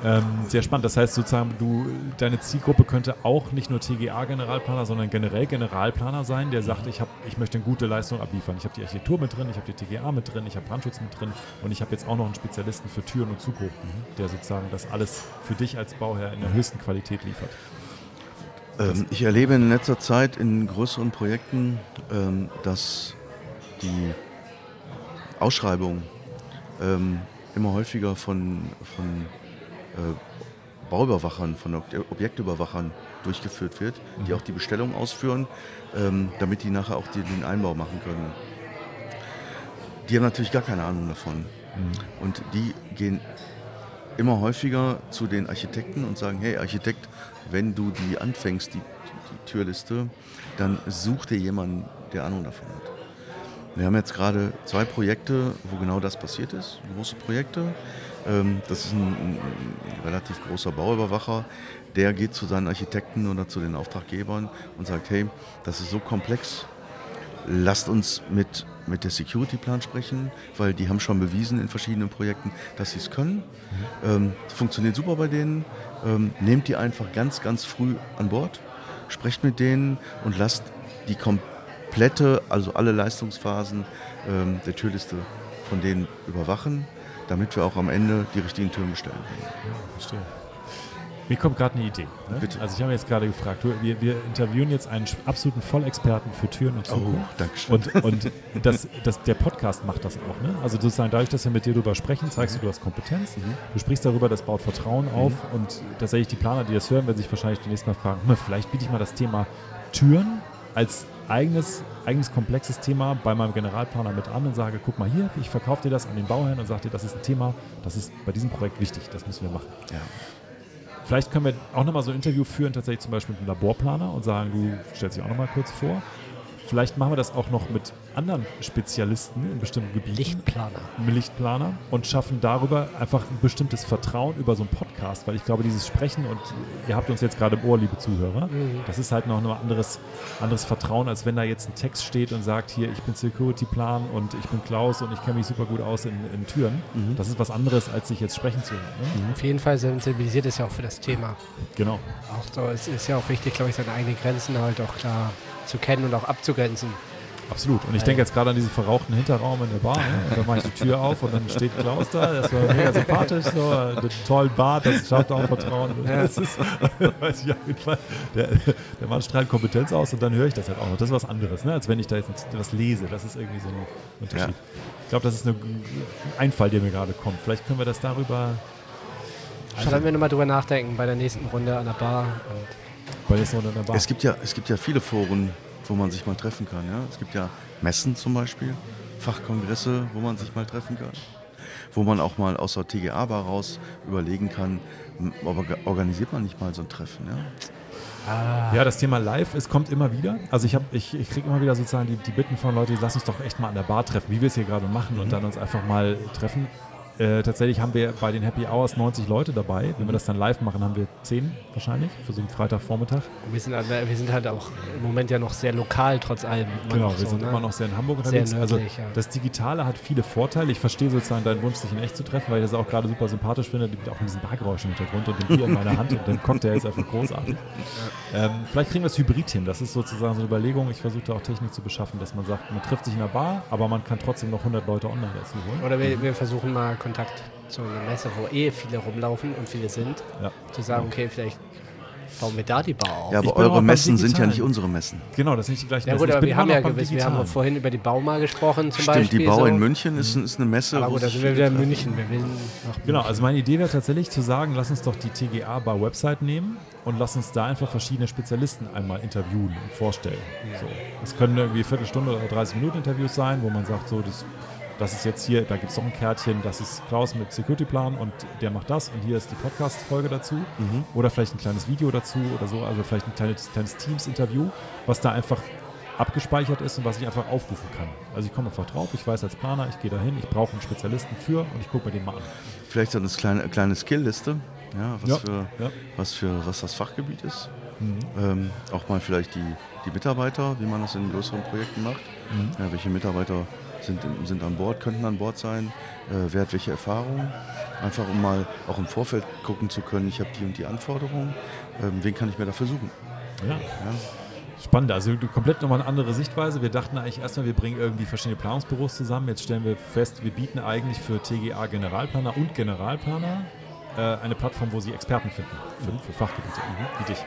Ähm, sehr spannend. Das heißt sozusagen, du, deine Zielgruppe könnte auch nicht nur TGA-Generalplaner, sondern generell Generalplaner sein, der sagt, ich, hab, ich möchte eine gute Leistung abliefern. Ich habe die Architektur mit drin, ich habe die TGA mit drin, ich habe Brandschutz mit drin und ich habe jetzt auch noch einen Spezialisten für Türen und Zugruppen, der sozusagen das alles für dich als Bauherr in der höchsten Qualität liefert. Ähm, ich erlebe in letzter Zeit in größeren Projekten, ähm, dass die Ausschreibung ähm, immer häufiger von, von äh, Bauüberwachern, von Ob Objektüberwachern durchgeführt wird, die auch die Bestellung ausführen, ähm, damit die nachher auch die, den Einbau machen können. Die haben natürlich gar keine Ahnung davon. Und die gehen immer häufiger zu den Architekten und sagen, hey Architekt, wenn du die anfängst, die, die, die Türliste, dann such dir jemanden, der Ahnung davon hat. Wir haben jetzt gerade zwei Projekte, wo genau das passiert ist, große Projekte. Ähm, Das ist ein, ein relativ großer Bauüberwacher, der geht zu seinen Architekten oder zu den Auftraggebern und sagt, hey, das ist so komplex, lasst uns mit, mit der Security-Plan sprechen, weil die haben schon bewiesen in verschiedenen Projekten, dass sie es können. Ähm, funktioniert super bei denen. Ähm, nehmt die einfach ganz, ganz früh an Bord, sprecht mit denen und lasst die komplette, also alle Leistungsphasen ähm, der Türliste von denen überwachen, damit wir auch am Ende die richtigen Türen bestellen können. Verstehe. Mir kommt gerade eine Idee. Ne? Bitte. Also ich habe jetzt gerade gefragt, du, wir, wir interviewen jetzt einen absoluten Vollexperten für Türen und Zukunft. Dankeschön. Und, und das, das, der Podcast macht das auch. Ne? Also sozusagen dadurch, dass wir mit dir darüber sprechen, zeigst du, du hast Kompetenz. Du sprichst darüber, das baut Vertrauen auf. Und tatsächlich die Planer, die das hören, werden sich wahrscheinlich demnächst mal fragen, vielleicht biete ich mal das Thema Türen als eigenes, eigenes komplexes Thema bei meinem Generalplaner mit an und sage, guck mal hier, ich verkaufe dir das an den Bauherrn und sage dir, das ist ein Thema, das ist bei diesem Projekt wichtig, das müssen wir machen. Ja. Vielleicht können wir auch nochmal so ein Interview führen, tatsächlich zum Beispiel mit einem Laborplaner und sagen, du stellst dich auch nochmal kurz vor. Vielleicht machen wir das auch noch mit anderen Spezialisten in bestimmten Gebieten. Lichtplaner. Lichtplaner und schaffen darüber einfach ein bestimmtes Vertrauen über so einen Podcast, weil ich glaube, dieses Sprechen und ihr habt uns jetzt gerade im Ohr, liebe Zuhörer, das ist halt noch ein anderes, anderes Vertrauen, als wenn da jetzt ein Text steht und sagt, hier, ich bin Security-Plan und ich bin Klaus und ich kenne mich super gut aus in, in Türen. Das ist was anderes, als sich jetzt sprechen zu hören. Ne? Auf jeden Fall sensibilisiert es ja auch für das Thema. Genau. Auch so, es ist ja auch wichtig, glaube ich, seine eigenen Grenzen halt auch klar zu kennen und auch abzugrenzen. Absolut. Und ich denke jetzt gerade an diesen verrauchten Hinterraum in der Bar. Ne? Und dann mache ich die Tür auf und dann steht Klaus da. Das war mega sympathisch. So, einen tollen Bart, das schafft auch Vertrauen. Das ist, [laughs] weiß ich auf jeden Fall. Der, der Mann strahlt Kompetenz aus und dann höre ich das halt auch noch. Das ist was anderes, ne? als wenn ich da jetzt was lese. Das ist irgendwie so ein Unterschied. Ja. Ich glaube, das ist eine, ein Einfall, der mir gerade kommt. Vielleicht können wir das darüber. Sollen wir nochmal drüber nachdenken bei der nächsten Runde an der Bar. Und Weil jetzt noch in der Bar. Es gibt, ja, es gibt ja viele Foren, wo man sich mal treffen kann. Ja? Es gibt ja Messen zum Beispiel, Fachkongresse, wo man sich mal treffen kann. Wo man auch mal aus der TGA-Bar raus überlegen kann, aber organisiert man nicht mal so ein Treffen. Ja? Ja, das Thema Live, es kommt immer wieder. Also ich, hab- ich, ich kriege immer wieder sozusagen die, die Bitten von Leuten, lass uns doch echt mal an der Bar treffen, wie wir es hier gerade machen und dann uns einfach mal treffen. Äh, tatsächlich haben wir bei den Happy Hours 90 Leute dabei. Wenn wir das dann live machen, haben wir 10 wahrscheinlich für so einen Freitagvormittag. wir, sind, halt- wir sind halt auch im Moment ja noch sehr lokal, trotz allem. Genau, wir so, sind ne? immer noch sehr in Hamburg unterwegs. also nördlich, ja. das Digitale hat viele Vorteile. Ich verstehe sozusagen deinen Wunsch, sich in echt zu treffen, weil ich das auch gerade super sympathisch finde, auch mit diesem Bargeräusch im Hintergrund und dem Bier in meiner Hand und dem Cocktail ist einfach großartig. Ähm, vielleicht kriegen wir das Hybrid hin. Das ist sozusagen so eine Überlegung. Ich versuche da auch Technik zu beschaffen, dass man sagt, man trifft sich in der Bar, aber man kann trotzdem noch 100 Leute online dazu holen. Oder wir, wir versuchen mal Kontakt zu einer Messe, wo eh viele rumlaufen und viele sind, Ja. zu sagen, okay, vielleicht bauen wir da die Bar auf. Ja, aber eure Messen sind ja nicht unsere Messen. Genau, das sind nicht die gleichen Ja gut, Messen. Bin wir immer haben ja gewiss, wir haben vorhin über die Bauma gesprochen zum Stimmt, Beispiel. die Bau so. in München ist, ist eine Messe. Aber gut, da sich sind wir wieder in. München. Genau, München. also meine Idee wäre tatsächlich zu sagen, lass uns doch die TGA Bar Website nehmen und lass uns da einfach verschiedene Spezialisten einmal interviewen und vorstellen. So. Es können irgendwie Viertelstunde oder 30 Minuten Interviews sein, wo man sagt, so, das das ist jetzt hier, da gibt es noch ein Kärtchen, das ist Klaus mit Security-Plan und der macht das und hier ist die Podcast-Folge dazu. Mhm. Oder vielleicht ein kleines Video dazu oder so, also vielleicht ein kleines, kleines Teams-Interview, was da einfach abgespeichert ist und was ich einfach aufrufen kann. Also ich komme einfach drauf, ich weiß als Planer, ich gehe dahin, ich brauche einen Spezialisten für und ich gucke mir den mal an. Vielleicht so eine kleine, kleine Skill-Liste, ja, was, Ja, Für, ja. was für was das Fachgebiet ist. Mhm. Ähm, auch mal vielleicht die, die Mitarbeiter, wie man das in größeren Projekten macht. Mhm. Ja, welche Mitarbeiter sind, sind an Bord, könnten an Bord sein, äh, wer hat welche Erfahrungen. Einfach um mal auch im Vorfeld gucken zu können, ich habe die und die Anforderungen, ähm, wen kann ich mir dafür suchen. Ja. Ja? Spannend, also komplett nochmal eine andere Sichtweise. Wir dachten eigentlich erstmal, wir bringen irgendwie verschiedene Planungsbüros zusammen. Jetzt stellen wir fest, wir bieten eigentlich für TGA Generalplaner und Generalplaner äh, eine Plattform, wo sie Experten finden für, für Fachgebiete, wie dich.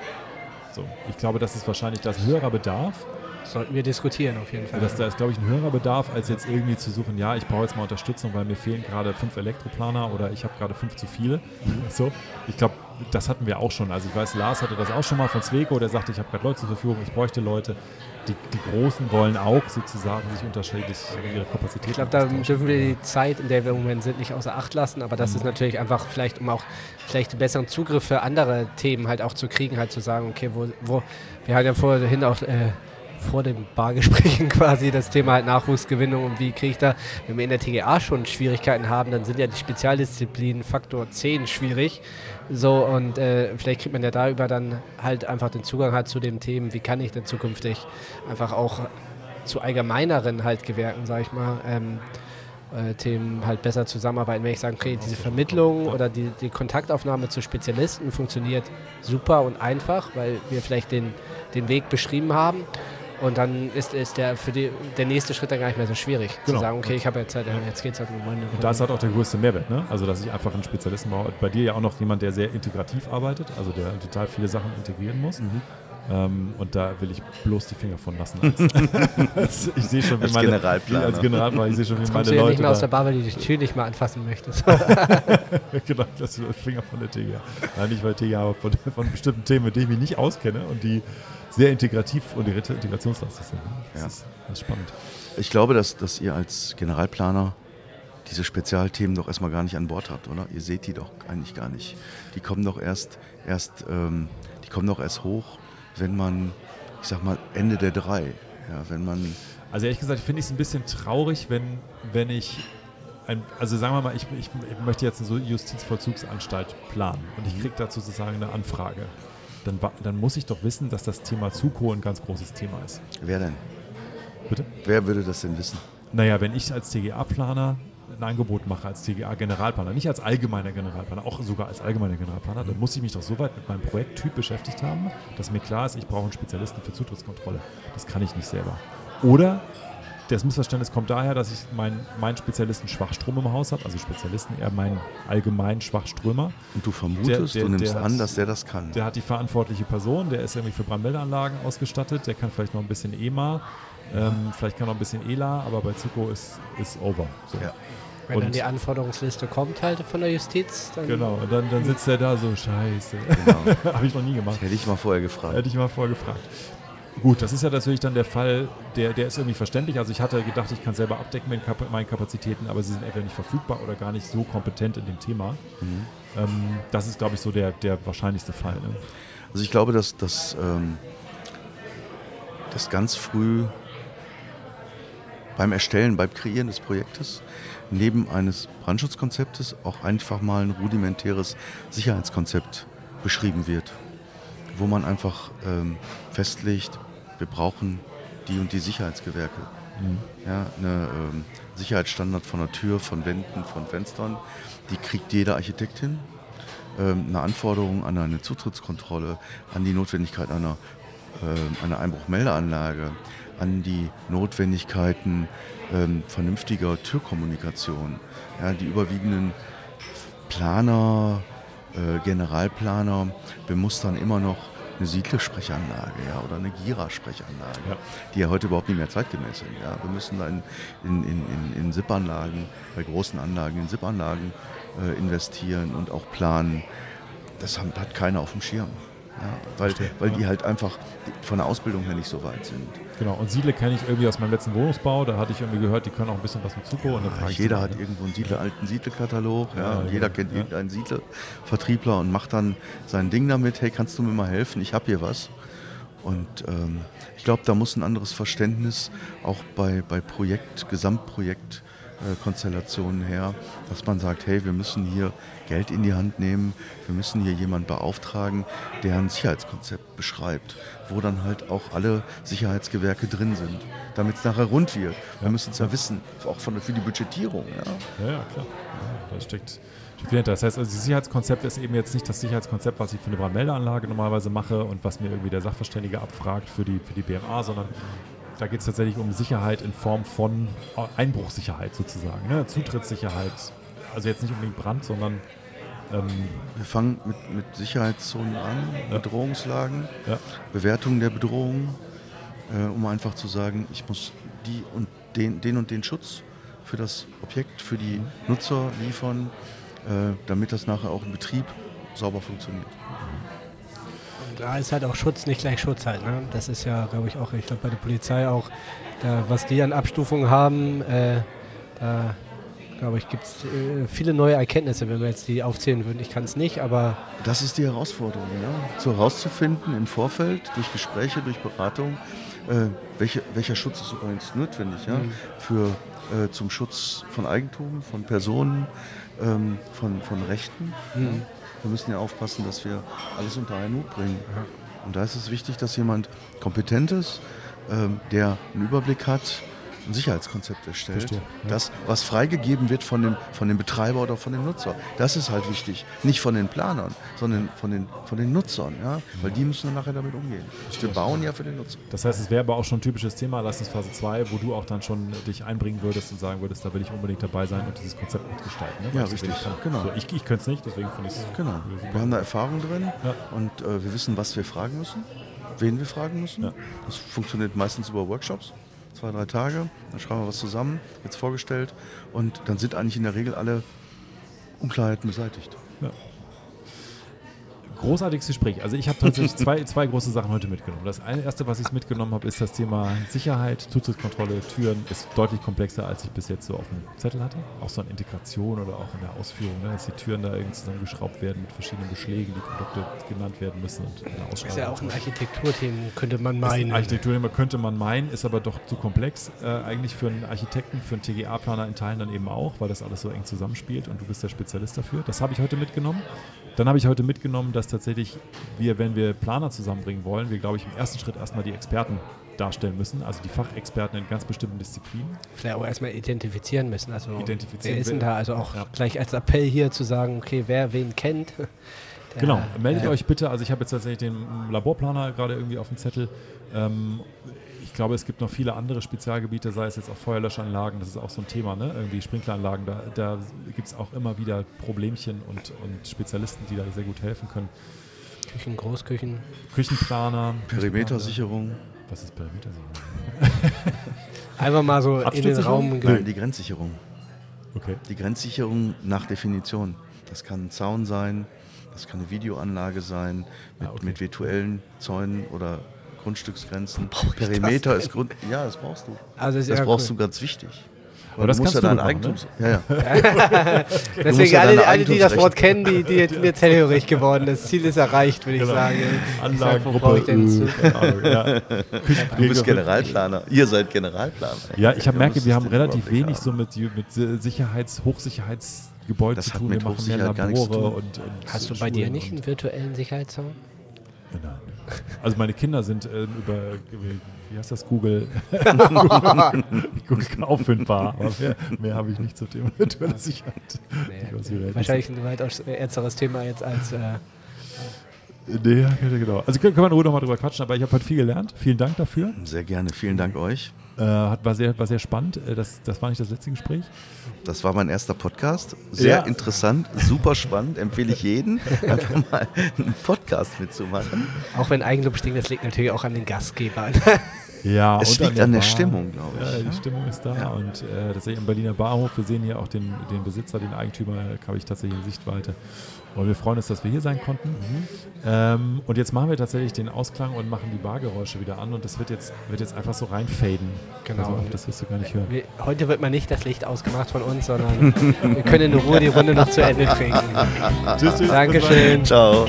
So, ich glaube, das ist wahrscheinlich das höherer Bedarf. Sollten wir diskutieren auf jeden Fall. Das, da ist, glaube ich, ein höherer Bedarf, als jetzt irgendwie zu suchen, ja, ich brauche jetzt mal Unterstützung, weil mir fehlen gerade fünf Elektroplaner oder ich habe gerade fünf zu viele. So, ich glaube, das hatten wir auch schon. Also ich weiß, Lars hatte das auch schon mal von Zweco, der sagte, ich habe gerade Leute zur Verfügung, ich bräuchte Leute. Die, die Großen wollen auch sozusagen sich unterschiedlich ihre Kapazitäten Ich glaube, da dürfen wir die Zeit, in der wir im Moment sind, nicht außer Acht lassen. Aber Mhm. das ist natürlich einfach vielleicht, um auch vielleicht besseren Zugriff für andere Themen halt auch zu kriegen, halt zu sagen, okay, wo, wo wir hatten ja vorhin auch äh, vor den Bargesprächen [laughs] quasi das Thema halt Nachwuchsgewinnung und wie kriege ich da, wenn wir in der TGA schon Schwierigkeiten haben, dann sind ja die Spezialdisziplinen Faktor 10 schwierig. So und äh, vielleicht kriegt man ja darüber dann halt einfach den Zugang halt zu den Themen, wie kann ich denn zukünftig einfach auch zu allgemeineren halt Gewerken, sag ich mal, ähm, äh, Themen halt besser zusammenarbeiten. Wenn ich sage, okay, diese Vermittlung oder die, die Kontaktaufnahme zu Spezialisten funktioniert super und einfach, weil wir vielleicht den, den Weg beschrieben haben. Und dann ist, ist der für die, der nächste Schritt dann gar nicht mehr so schwierig. Genau. Zu sagen, okay, ich habe jetzt halt, jetzt geht es halt um meine. Und da ist halt auch der größte Mehrwert, ne? Also, dass ich einfach einen Spezialisten brauche. Bei dir ja auch noch jemand, der sehr integrativ arbeitet, also der total viele Sachen integrieren muss. Mhm. Ähm, und da will ich bloß die Finger von lassen. Als, [laughs] [laughs] ich sehe schon, wie Als meine, Generalplaner. Als Generalplaner, ich sehe schon, wie Jetzt meine kommst du ja Leute. nicht mehr aus der Bar, weil du die Tür nicht mal anfassen möchtest. [laughs] genau, das ist Finger von der TGA. Nein, nicht weil TGA, aber von, von bestimmten Themen, mit denen ich mich nicht auskenne und die sehr integrativ und integrationslastig sind. Das, Ja. ist, das ist spannend. Ich glaube, dass, dass ihr als Generalplaner diese Spezialthemen doch erstmal gar nicht an Bord habt, oder? Ihr seht die doch eigentlich gar nicht. Die kommen doch erst, erst ähm, die kommen doch erst hoch, wenn man, ich sag mal, Ende der drei, ja, wenn man, Also ehrlich gesagt, finde ich es ein bisschen traurig, wenn, wenn ich, ein, also sagen wir mal, ich, ich, ich möchte jetzt eine so Justizvollzugsanstalt planen und ich kriege dazu sozusagen eine Anfrage. Dann, dann muss ich doch wissen, dass das Thema Zuko ein ganz großes Thema ist. wer denn? Bitte? Wer würde das denn wissen? Naja, wenn ich als TGA-Planer ein Angebot mache, als TGA-Generalplaner, nicht als allgemeiner Generalplaner, auch sogar als allgemeiner Generalplaner, dann muss ich mich doch so weit mit meinem Projekttyp beschäftigt haben, dass mir klar ist, ich brauche einen Spezialisten für Zutrittskontrolle. Das kann ich nicht selber. Oder das Missverständnis kommt daher, dass ich meinen meinen Spezialisten Schwachstrom im Haus habe, also Spezialisten, eher meinen allgemeinen Schwachströmer. Und du vermutest, Der- der- du nimmst an, hat- dass der das kann. Der hat die verantwortliche Person, der ist irgendwie für Brandmeldeanlagen ausgestattet, der kann vielleicht noch ein bisschen EMA, ähm, vielleicht kann noch ein bisschen ELA, aber bei Zuko ist, ist over. So. Ja. Wenn dann Und- die Anforderungsliste kommt halt von der Justiz, dann Genau, und dann, dann sitzt er da so, scheiße. Genau. [laughs] Habe ich noch nie gemacht. Hätte ich mal vorher gefragt. Hätte ich mal vorher gefragt. Gut, das ist ja natürlich dann der Fall, der, der ist irgendwie verständlich. Also ich hatte gedacht, ich kann selber abdecken mit meinen Kapazitäten, aber sie sind entweder nicht verfügbar oder gar nicht so kompetent in dem Thema. Mhm. Ähm, das ist, glaube ich, so der, der wahrscheinlichste Fall. Ne? Also ich glaube, dass das ähm, dass ganz früh beim Erstellen, beim Kreieren des Projektes neben eines Brandschutzkonzeptes auch einfach mal ein rudimentäres Sicherheitskonzept beschrieben wird, wo man einfach ähm, festlegt, wir brauchen die und die Sicherheitsgewerke. Ja, eine ähm, Sicherheitsstandard von der Tür, von Wänden, von Fenstern, die kriegt jeder Architekt hin ähm, eine Anforderung an eine Zutrittskontrolle, an die Notwendigkeit einer, ähm, einer Einbruchmeldeanlage, an die Notwendigkeiten ähm, vernünftiger Türkommunikation. Ja, die überwiegenden Planer, äh, Generalplaner bemustern immer noch eine Siedlersprechanlage ja, oder eine Gira-Sprechanlage, Ja. die ja heute überhaupt nicht mehr zeitgemäß sind. Ja. Wir müssen da in, in, in, in, SIP-Anlagen, bei großen Anlagen, in SIP-Anlagen äh, investieren und auch planen. Das hat, hat keiner auf dem Schirm. Ja, weil, weil die halt einfach von der Ausbildung her nicht so weit sind. Genau, und Siedle kenne ich irgendwie aus meinem letzten Wohnungsbau. Da hatte ich irgendwie gehört, die können auch ein bisschen was mit Zuko. und ich Jeder die hat ne? irgendwo einen Siedler, alten Siedle-Katalog. Ja, Ja, ja, jeder ja. kennt Ja. irgendeinen Siedle-Vertriebler und macht dann sein Ding damit. Hey, kannst du mir mal helfen? Ich habe hier was. Und ähm, ich glaube, da muss ein anderes Verständnis auch bei, bei Projekt, Gesamtprojekt äh, Konstellationen her, dass man sagt, hey, wir müssen hier Geld in die Hand nehmen, wir müssen hier jemanden beauftragen, der ein Sicherheitskonzept beschreibt, wo dann halt auch alle Sicherheitsgewerke drin sind, damit es nachher rund wird. Wir müssen es ja wissen, auch von, für die Budgetierung. Ja. Ja, ja, klar. Da steckt. Das heißt, also das Sicherheitskonzept ist eben jetzt nicht das Sicherheitskonzept, was ich für eine Brandmeldeanlage normalerweise mache und was mir irgendwie der Sachverständige abfragt für die, für die BMA, sondern da geht es tatsächlich um Sicherheit in Form von Einbruchssicherheit sozusagen. Ne? Zutrittssicherheit. Also jetzt nicht unbedingt Brand, sondern ähm, Wir fangen mit, mit Sicherheitszonen an, Ja. Bedrohungslagen, ja, Bewertung der Bedrohung, äh, um einfach zu sagen, ich muss die und den, den und den Schutz für das Objekt, für die Nutzer liefern, äh, damit das nachher auch im Betrieb sauber funktioniert. Und da ist halt auch Schutz nicht gleich Schutz halt. Ne? Das ist ja, glaube ich, auch, ich glaube bei der Polizei auch, da, was die an Abstufungen haben, äh, da glaube ich, gibt es äh, viele neue Erkenntnisse, wenn wir jetzt die aufzählen würden. Ich kann es nicht, aber Das ist die Herausforderung, ja? so herauszufinden im Vorfeld, durch Gespräche, durch Beratung, äh, welche, welcher Schutz ist übrigens notwendig ja? Mhm. für, äh, zum Schutz von Eigentum, von Personen, ähm, von, von Rechten. Mhm. Wir müssen ja aufpassen, dass wir alles unter einen Hut bringen. Und da ist es wichtig, dass jemand kompetent ist, ähm, der einen Überblick hat, ein Sicherheitskonzept erstellt. Verstehe, ja. Das, was freigegeben wird von dem, von dem Betreiber oder von dem Nutzer. Das ist halt wichtig. Nicht von den Planern, sondern von den, von den Nutzern. Ja? Weil die müssen dann nachher damit umgehen. Wir bauen ja für den Nutzer. Das heißt, es wäre aber auch schon ein typisches Thema, Leistungsphase 2, wo du auch dann schon dich einbringen würdest und sagen würdest, da will ich unbedingt dabei sein und dieses Konzept mitgestalten. Ne? Ja, Weil ich richtig. kann. Genau. So, ich ich könnte es nicht, deswegen finde ich es Genau. Wir haben da Erfahrung drin Ja. und äh, wir wissen, was wir fragen müssen, wen wir fragen müssen. Ja. Das funktioniert meistens über Workshops, zwei, drei Tage. Dann schreiben wir was zusammen, jetzt vorgestellt und dann sind eigentlich in der Regel alle Unklarheiten beseitigt. Ja. Großartiges Gespräch. Also ich habe tatsächlich zwei, [laughs] zwei große Sachen heute mitgenommen. Das eine, erste, was ich mitgenommen habe, ist das Thema Sicherheit, Zutrittskontrolle, Türen ist deutlich komplexer, als ich bis jetzt so auf dem Zettel hatte. Auch so an Integration oder auch in der Ausführung, ne, dass die Türen da irgendwie zusammengeschraubt werden mit verschiedenen Beschlägen, die Produkte genannt werden müssen und in der ist ja auch ein Architekturthema, könnte man meinen. ein Architekturthema könnte man meinen, ist aber doch zu komplex. Äh, eigentlich für einen Architekten, für einen TGA-Planer in Teilen dann eben auch, weil das alles so eng zusammenspielt und du bist der Spezialist dafür. Das habe ich heute mitgenommen. Dann habe ich heute mitgenommen, dass tatsächlich wir, wenn wir Planer zusammenbringen wollen, wir, glaube ich, im ersten Schritt erstmal die Experten darstellen müssen, also die Fachexperten in ganz bestimmten Disziplinen. Vielleicht auch erstmal identifizieren müssen. Also Identifizieren, wer ist denn da? Also auch Ja. gleich als Appell hier zu sagen, okay, wer wen kennt. [laughs] der, Genau, meldet äh, euch bitte. Also ich habe jetzt tatsächlich den Laborplaner gerade irgendwie auf dem Zettel. Ähm, glaube, es gibt noch viele andere Spezialgebiete, sei es jetzt auch Feuerlöschanlagen, das ist auch so ein Thema, ne? irgendwie Sprinkleranlagen, da, da gibt es auch immer wieder Problemchen und, und Spezialisten, die da sehr gut helfen können. Küchen, Großküchen. Küchenplaner. Perimetersicherung, Was ist Perimetersicherung? [laughs] Einfach mal so in den? Raum. nein, die Grenzsicherung. Okay. Die Grenzsicherung nach Definition. Das kann ein Zaun sein, das kann eine Videoanlage sein, mit, Ah, okay. mit virtuellen Zäunen oder Grundstücksgrenzen. Brauch das Perimeter ist Grund. Ja, das brauchst du. Also Das ja brauchst cool. du ganz wichtig. Aber das kannst du dein gut machen, Eigentums. ne? Ja, ja. [laughs] Deswegen ja alle, alle, die das Wort kennen, die, die jetzt sind jetzt hellhörig geworden. Das Ziel ist erreicht, würde ich Genau. sagen. Ich sag, wo Anlagengruppe. ja. Du bist Generalplaner. Ihr seid Generalplaner. Ja, ich habe merke, wir haben relativ wenig haben. so mit, mit Sicherheits-, Hochsicherheitsgebäuden Das zu tun. wir machen mehr Labore und, und Hast du bei dir nicht einen virtuellen Sicherheitszaun? Nein. Also meine Kinder sind ähm, über, wie heißt das, Google, [laughs] Google auffindbar. Aber mehr, mehr habe ich nicht zum Thema virtuelle Sicherheit. Nicht, wer wahrscheinlich ein weitaus ernsteres Thema jetzt als. Äh, Nee, ja, genau. Also können, können wir in Ruhe nochmal drüber quatschen, aber ich habe heute viel gelernt. Vielen Dank dafür. Sehr gerne. Vielen Dank euch. Äh, hat, war, sehr, war sehr spannend. Äh, Das, das war nicht das letzte Gespräch. Das war mein erster Podcast. Sehr Ja. interessant, super spannend. Empfehle ich jeden, [laughs] einfach mal einen Podcast mitzumachen. auch wenn Eigenlob stinkt, das liegt natürlich auch an den Gastgebern. [laughs] Ja, Es und liegt an der Bar. Stimmung, glaube ich, Ja, die ne? Stimmung ist da Ja. und äh, tatsächlich am Berliner Bahnhof. Wir sehen hier auch den, den Besitzer, den Eigentümer, habe ich tatsächlich in Sichtweite. Und wir freuen uns, dass wir hier sein konnten. Mhm. Ähm, und jetzt machen wir tatsächlich den Ausklang und machen die Bargeräusche wieder an und das wird jetzt, wird jetzt einfach so reinfaden. Genau. Also, das wirst du gar nicht hören. Wir, heute wird mal nicht das Licht ausgemacht von uns, sondern [laughs] wir können in Ruhe die Runde noch zu Ende trinken. Tschüss, tschüss. Dankeschön. Ciao.